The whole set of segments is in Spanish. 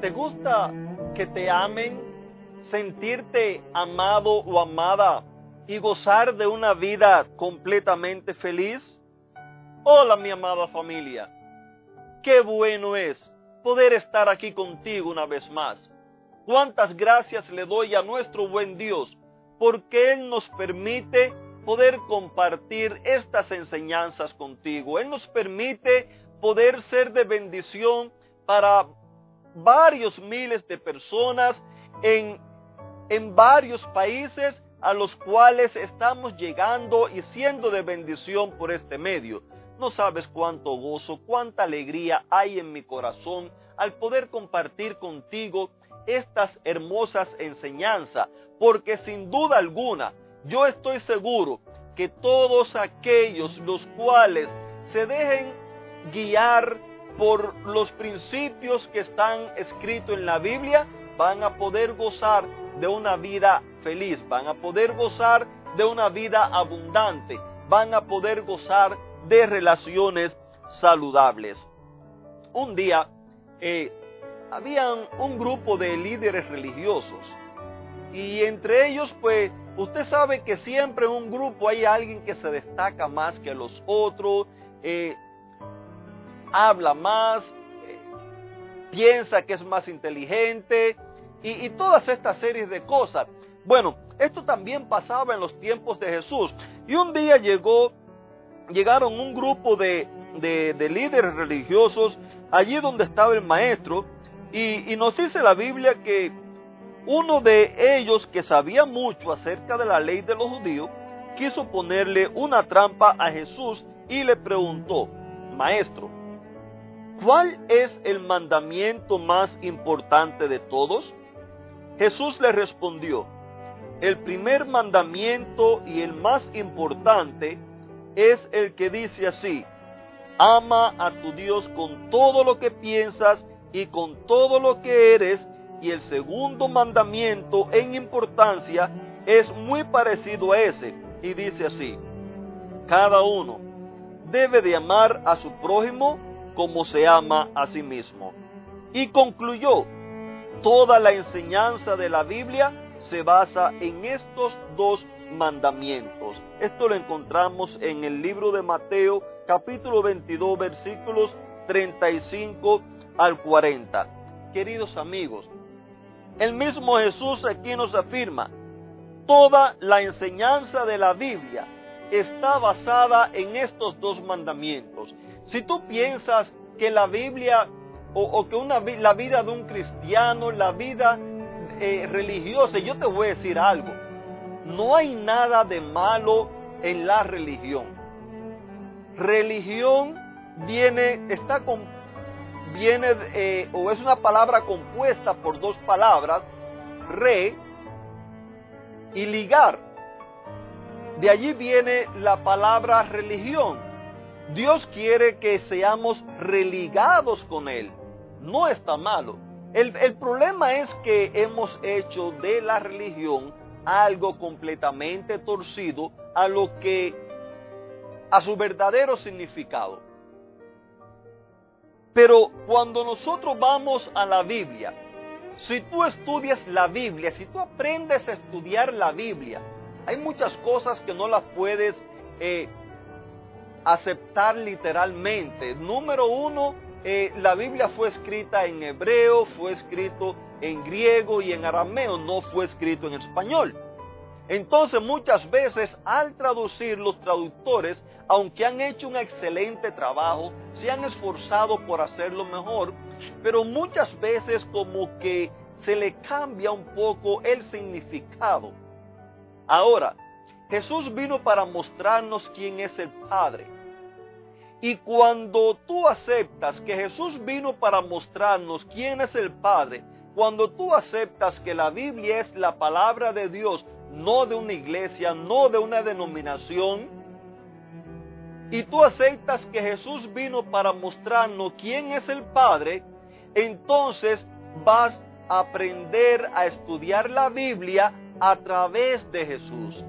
¿Te gusta que te amen, sentirte amado o amada y gozar de una vida completamente feliz? Hola mi amada familia, qué bueno es poder estar aquí contigo una vez más. Cuántas gracias le doy a nuestro buen Dios porque Él nos permite poder compartir estas enseñanzas contigo. Él nos permite poder ser de bendición para varios miles de personas en, en varios países a los cuales estamos llegando y siendo de bendición por este medio. No sabes cuánto gozo, cuánta alegría hay en mi corazón al poder compartir contigo estas hermosas enseñanzas, porque sin duda alguna yo estoy seguro que todos aquellos los cuales se dejen guiar por los principios que están escritos en la Biblia, van a poder gozar de una vida feliz, van a poder gozar de una vida abundante, van a poder gozar de relaciones saludables. Un día eh, habían un grupo de líderes religiosos y entre ellos pues usted sabe que siempre en un grupo hay alguien que se destaca más que los otros, eh, habla más, eh, piensa que es más inteligente y, todas estas series de cosas. Bueno, esto también pasaba en los tiempos de Jesús. Y un día llegó, llegaron un grupo de, de, de líderes religiosos allí donde estaba el maestro y, y nos dice la Biblia que uno de ellos que sabía mucho acerca de la ley de los judíos quiso ponerle una trampa a Jesús y le preguntó, Maestro, ¿cuál es el mandamiento más importante de todos? Jesús le respondió, el primer mandamiento y el más importante es el que dice así, ama a tu Dios con todo lo que piensas y con todo lo que eres, y el segundo mandamiento en importancia es muy parecido a ese, y dice así, cada uno debe de amar a su prójimo como se ama a sí mismo. Y concluyó, toda la enseñanza de la Biblia se basa en estos dos mandamientos. Esto lo encontramos en el libro de Mateo capítulo 22 versículos 35 al 40. Queridos amigos, el mismo Jesús aquí nos afirma, toda la enseñanza de la Biblia está basada en estos dos mandamientos. Si tú piensas que la Biblia o, que la vida de un cristiano, la vida eh, religiosa, yo te voy a decir algo, no hay nada de malo en la religión. Religión viene, está viene eh, o es una palabra compuesta por dos palabras, re y ligar. De allí viene la palabra religión. Dios quiere que seamos religados con Él. No está malo. El, el, problema es que hemos hecho de la religión algo completamente torcido a lo que a su verdadero significado. Pero cuando nosotros vamos a la Biblia, si tú estudias la Biblia, si tú aprendes a estudiar la Biblia, hay muchas cosas que no las puedes eh, aceptar literalmente. Número uno, eh, la Biblia fue escrita en hebreo, fue escrito en griego y en arameo, no fue escrito en español. Entonces muchas veces al traducir los traductores, aunque han hecho un excelente trabajo, se han esforzado por hacerlo mejor, pero muchas veces como que se le cambia un poco el significado. Ahora, Jesús vino para mostrarnos quién es el Padre. Y cuando tú aceptas que Jesús vino para mostrarnos quién es el Padre, cuando tú aceptas que la Biblia es la palabra de Dios, no de una iglesia, no de una denominación, y tú aceptas que Jesús vino para mostrarnos quién es el Padre, entonces vas a aprender a estudiar la Biblia a través de Jesús.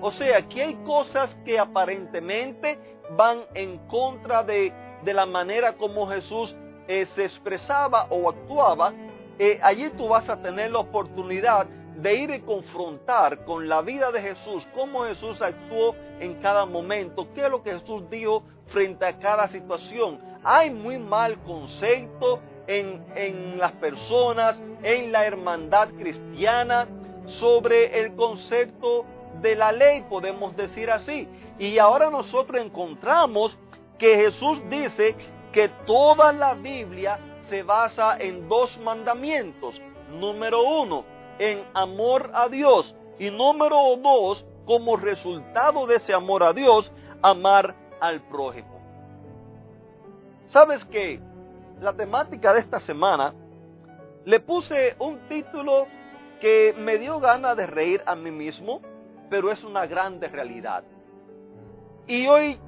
O sea, que hay cosas que aparentemente van en contra de, la manera como Jesús eh, se expresaba o actuaba. Eh, allí tú vas a tener la oportunidad de ir y confrontar con la vida de Jesús, cómo Jesús actuó en cada momento, qué es lo que Jesús dijo frente a cada situación. Hay muy mal concepto en, en las personas, en la hermandad cristiana, sobre el concepto de la ley, podemos decir así. Y ahora nosotros encontramos que Jesús dice que toda la Biblia se basa en dos mandamientos. Número uno, en amor a Dios. Y número dos, como resultado de ese amor a Dios, amar al prójimo. ¿Sabes qué? La temática de esta semana le puse un título que me dio ganas de reír a mí mismo, pero es una grande realidad. Y hoy,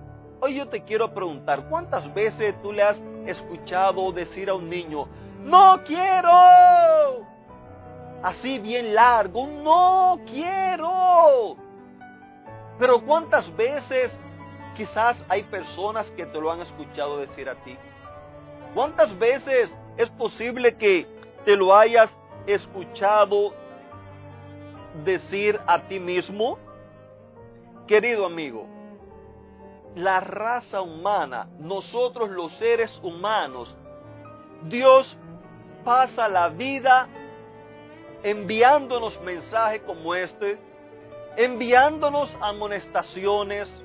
hoy yo te quiero preguntar, ¿cuántas veces tú le has escuchado decir a un niño, no quiero? así bien largo, no quiero. Pero ¿cuántas veces quizás hay personas que te lo han escuchado decir a ti? ¿Cuántas veces es posible que te lo hayas escuchado decir a ti mismo? Querido amigo, la raza humana, nosotros los seres humanos, Dios pasa la vida enviándonos mensajes como este, enviándonos amonestaciones,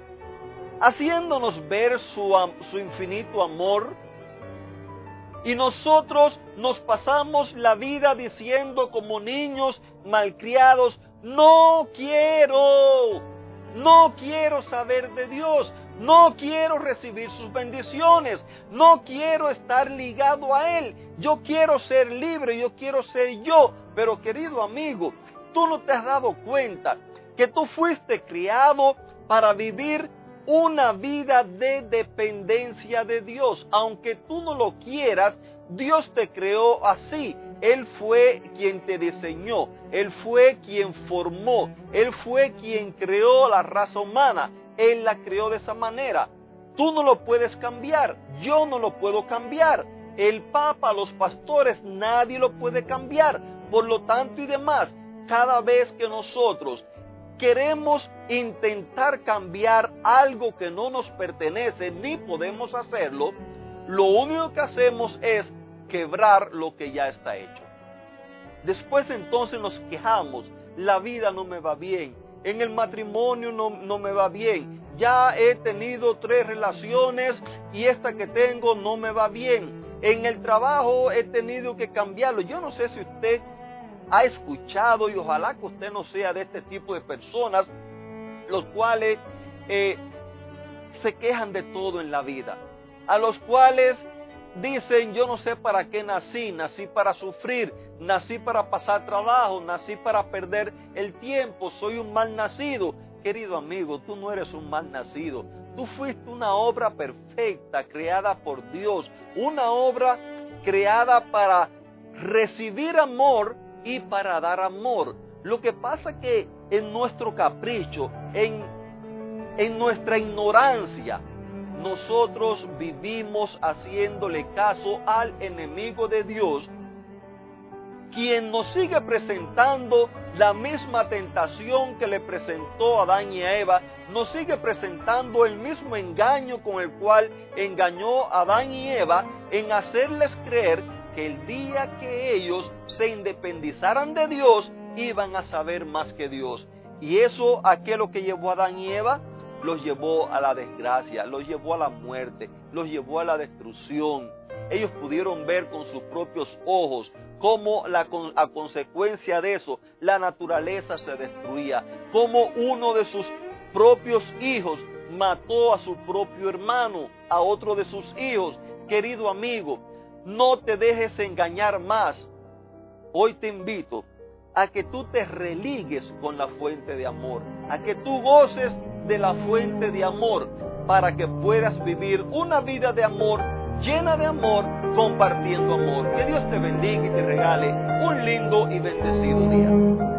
haciéndonos ver su, su infinito amor. Y nosotros nos pasamos la vida diciendo como niños malcriados, no quiero, no quiero saber de Dios, no quiero recibir sus bendiciones. No quiero estar ligado a Él. Yo quiero ser libre, yo quiero ser yo. Pero querido amigo, tú no te has dado cuenta que tú fuiste criado para vivir una vida de dependencia de Dios. Aunque tú no lo quieras, Dios te creó así. Él fue quien te diseñó, Él fue quien formó, Él fue quien creó la raza humana. Él la creó de esa manera. Tú no lo puedes cambiar, yo no lo puedo cambiar. El Papa, los pastores, nadie lo puede cambiar. Por lo tanto y demás, cada vez que nosotros queremos intentar cambiar algo que no nos pertenece ni podemos hacerlo, lo único que hacemos es quebrar lo que ya está hecho. Después entonces nos quejamos, la vida no me va bien, en el matrimonio no, me va bien. Ya he tenido tres relaciones y esta que tengo no me va bien. En el trabajo he tenido que cambiarlo. Yo no sé si usted ha escuchado y ojalá que usted no sea de este tipo de personas los cuales eh, se quejan de todo en la vida. A los cuales Dicen, yo no sé para qué nací, nací para sufrir, nací para pasar trabajo, nací para perder el tiempo, soy un mal nacido. Querido amigo, tú no eres un mal nacido, tú fuiste una obra perfecta creada por Dios, una obra creada para recibir amor y para dar amor. Lo que pasa que en nuestro capricho, en, en nuestra ignorancia, nosotros vivimos haciéndole caso al enemigo de Dios, quien nos sigue presentando la misma tentación que le presentó a Adán y a Eva, nos sigue presentando el mismo engaño con el cual engañó a Adán y Eva en hacerles creer que el día que ellos se independizaran de Dios, iban a saber más que Dios. ¿Y eso a lo que llevó a Adán y Eva? los llevó a la desgracia, los llevó a la muerte, los llevó a la destrucción. Ellos pudieron ver con sus propios ojos cómo la, a consecuencia de eso la naturaleza se destruía, cómo uno de sus propios hijos mató a su propio hermano, a otro de sus hijos. Querido amigo, no te dejes engañar más. Hoy te invito a que tú te religues con la fuente de amor, a que tú goces de la fuente de amor para que puedas vivir una vida de amor, llena de amor, compartiendo amor. Que Dios te bendiga y te regale un lindo y bendecido día.